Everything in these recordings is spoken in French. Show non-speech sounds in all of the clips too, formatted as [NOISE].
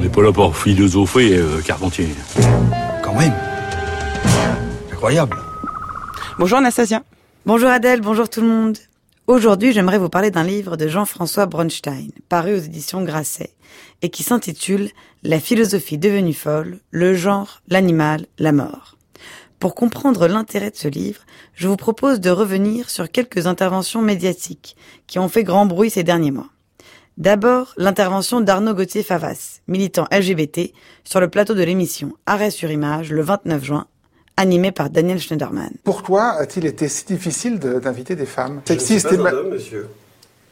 On n'est pas là pour philosopher, euh, Carpentier. Quand même. Incroyable. Bonjour Anastasia. Bonjour Adèle, bonjour tout le monde. Aujourd'hui, j'aimerais vous parler d'un livre de Jean-François Bronstein, paru aux éditions Grasset, et qui s'intitule La philosophie devenue folle, le genre, l'animal, la mort. Pour comprendre l'intérêt de ce livre, je vous propose de revenir sur quelques interventions médiatiques qui ont fait grand bruit ces derniers mois. D'abord, l'intervention d'Arnaud Gauthier-Favas, militant LGBT, sur le plateau de l'émission Arrêt sur image le 29 juin, animé par Daniel Schneiderman. Pourquoi a-t-il été si difficile de- d'inviter des femmes? Je ne suis et un homme, monsieur.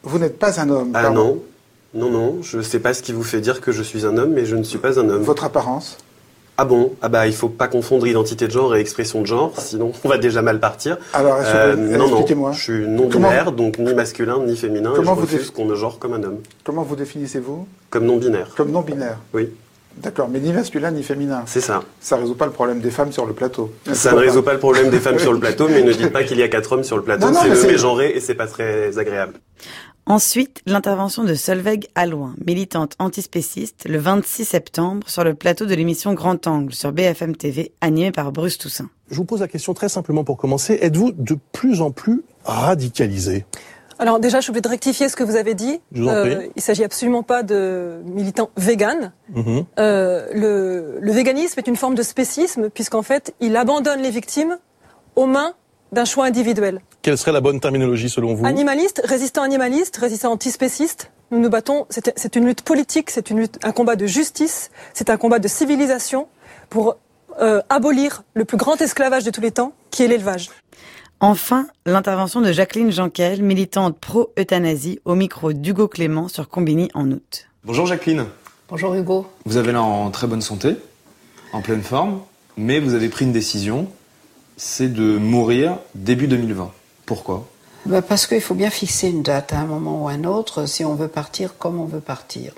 Vous n'êtes pas un homme. Ah pardon. non. Non, non, je sais pas ce qui vous fait dire que je suis un homme, mais je ne suis pas un homme. Votre apparence? Ah bon? Ah bah il faut pas confondre identité de genre et expression de genre, sinon on va déjà mal partir. Alors, Euh, non, non, je suis non binaire, donc ni masculin ni féminin, Comment et je vous refuse qu'on me genre comme un homme. Comment vous définissez-vous? Comme non binaire. Comme non binaire. Oui, D'accord, mais ni masculin ni féminin. c'est ça. Ça résout pas le problème des femmes sur le plateau. Ça ne résout pas le problème des femmes [LAUGHS] sur le plateau, mais ne dites pas qu'il y a quatre hommes sur le plateau, c'est le mégenré et c'est pas très agréable. Ensuite, l'intervention de Solveig Alloin, militante antispéciste, le 26 septembre sur le plateau de l'émission Grand Angle sur BFM TV, animée par Bruce Toussaint. Je vous pose la question très simplement pour commencer. Êtes-vous de plus en plus radicalisé? Alors déjà, je de rectifier ce que vous avez dit. Euh, Je vous en prie. il s'agit absolument pas de militants véganes. Mhm. Euh, le, le véganisme est une forme de spécisme puisqu'en fait, il abandonne les victimes aux mains d'un choix individuel. Quelle serait la bonne terminologie selon vous? Animaliste, résistant animaliste, résistant antispéciste, nous nous battons. C'est une lutte politique, c'est une lutte, un combat de justice, c'est un combat de civilisation pour euh, abolir le plus grand esclavage de tous les temps, qui est l'élevage. Enfin, l'intervention de Jacqueline Janquel, militante pro-euthanasie, au micro d'Hugo Clément sur Combini en août. Bonjour Jacqueline. Bonjour Hugo. Vous avez l'air en très bonne santé, en pleine forme, mais vous avez pris une décision, c'est de mourir début 2020. Pourquoi? Bah, parce qu'il faut bien fixer une date à un moment ou à un autre si on veut partir comme on veut partir.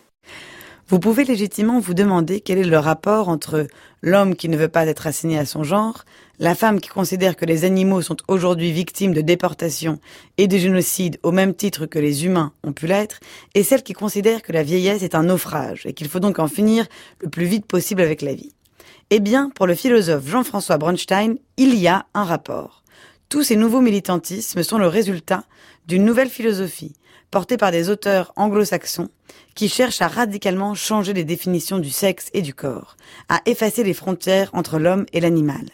Vous pouvez légitimement vous demander quel est le rapport entre l'homme qui ne veut pas être assigné à son genre, la femme qui considère que les animaux sont aujourd'hui victimes de déportation et de génocide au même titre que les humains ont pu l'être, et celle qui considère que la vieillesse est un naufrage et qu'il faut donc en finir le plus vite possible avec la vie. Eh bien, pour le philosophe Jean-François Bronstein, il y a un rapport. Tous ces nouveaux militantismes sont le résultat d'une nouvelle philosophie, portée par des auteurs anglo-saxons, qui cherchent à radicalement changer les définitions du sexe et du corps, à effacer les frontières entre l'homme et l'animal,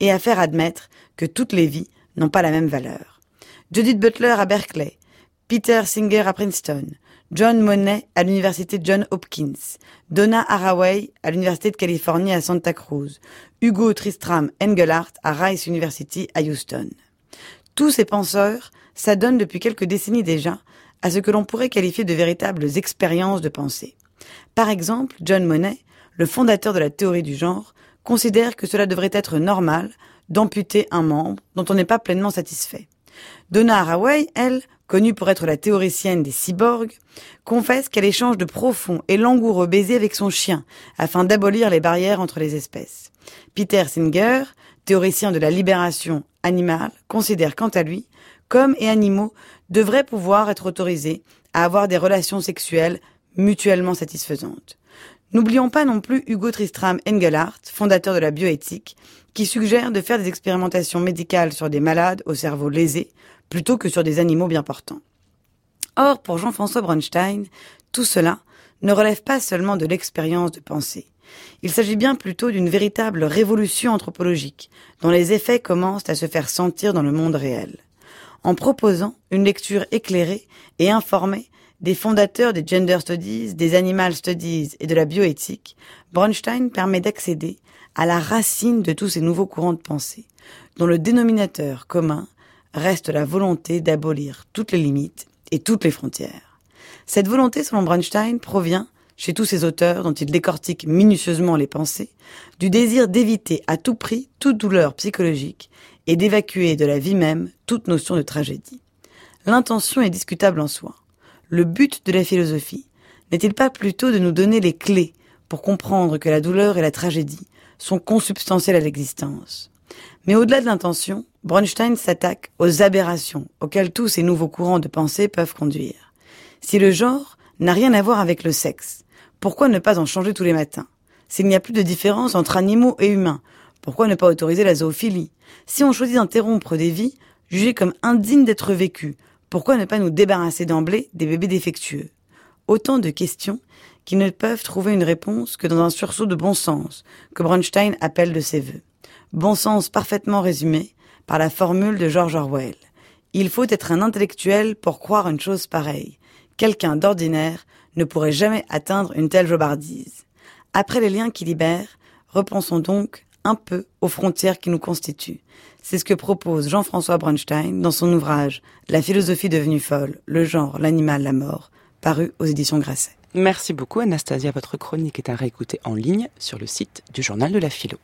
et à faire admettre que toutes les vies n'ont pas la même valeur. Judith Butler à Berkeley, Peter Singer à Princeton, John Monet à l'université John Hopkins, Donna Haraway à l'université de Californie à Santa Cruz, Hugo Tristram Engelhardt à Rice University à Houston. Tous ces penseurs s'adonnent depuis quelques décennies déjà à ce que l'on pourrait qualifier de véritables expériences de pensée. Par exemple, John Monet, le fondateur de la théorie du genre, considère que cela devrait être normal d'amputer un membre dont on n'est pas pleinement satisfait. Donna Haraway, elle, connue pour être la théoricienne des cyborgs, confesse qu'elle échange de profonds et langoureux baisers avec son chien afin d'abolir les barrières entre les espèces. Peter Singer, théoricien de la libération animale, considère quant à lui qu'hommes et animaux devraient pouvoir être autorisés à avoir des relations sexuelles mutuellement satisfaisantes. N'oublions pas non plus Hugo Tristram Engelhardt, fondateur de la bioéthique, qui suggère de faire des expérimentations médicales sur des malades au cerveau lésé plutôt que sur des animaux bien portants. Or, pour Jean-François Bronstein, tout cela ne relève pas seulement de l'expérience de pensée. Il s'agit bien plutôt d'une véritable révolution anthropologique, dont les effets commencent à se faire sentir dans le monde réel. En proposant une lecture éclairée et informée des fondateurs des gender studies, des animal studies et de la bioéthique, Bronstein permet d'accéder à la racine de tous ces nouveaux courants de pensée, dont le dénominateur commun reste la volonté d'abolir toutes les limites et toutes les frontières. Cette volonté, selon Bronstein, provient, chez tous ces auteurs dont il décortique minutieusement les pensées, du désir d'éviter à tout prix toute douleur psychologique et d'évacuer de la vie même toute notion de tragédie. L'intention est discutable en soi. Le but de la philosophie n'est-il pas plutôt de nous donner les clés pour comprendre que la douleur et la tragédie sont consubstantielles à l'existence? Mais au-delà de l'intention, Bronstein s'attaque aux aberrations auxquelles tous ces nouveaux courants de pensée peuvent conduire. Si le genre n'a rien à voir avec le sexe, Pourquoi ne pas en changer tous les matins? S'il n'y a plus de différence entre animaux et humains, pourquoi ne pas autoriser la zoophilie? Si on choisit d'interrompre des vies jugées comme indignes d'être vécues, pourquoi ne pas nous débarrasser d'emblée des bébés défectueux? Autant de questions qui ne peuvent trouver une réponse que dans un sursaut de bon sens, que Bronstein appelle de ses voeux. Bon sens parfaitement résumé par la formule de George Orwell. Il faut être un intellectuel pour croire une chose pareille. Quelqu'un d'ordinaire ne pourrait jamais atteindre une telle jobardise. Après les liens qui libèrent, repensons donc un peu aux frontières qui nous constituent. C'est ce que propose Jean-François Bronstein dans son ouvrage La philosophie devenue folle, le genre, l'animal, la mort, paru aux éditions Grasset. Merci beaucoup Anastasia. Votre chronique est à réécouter en ligne sur le site du journal de la philo.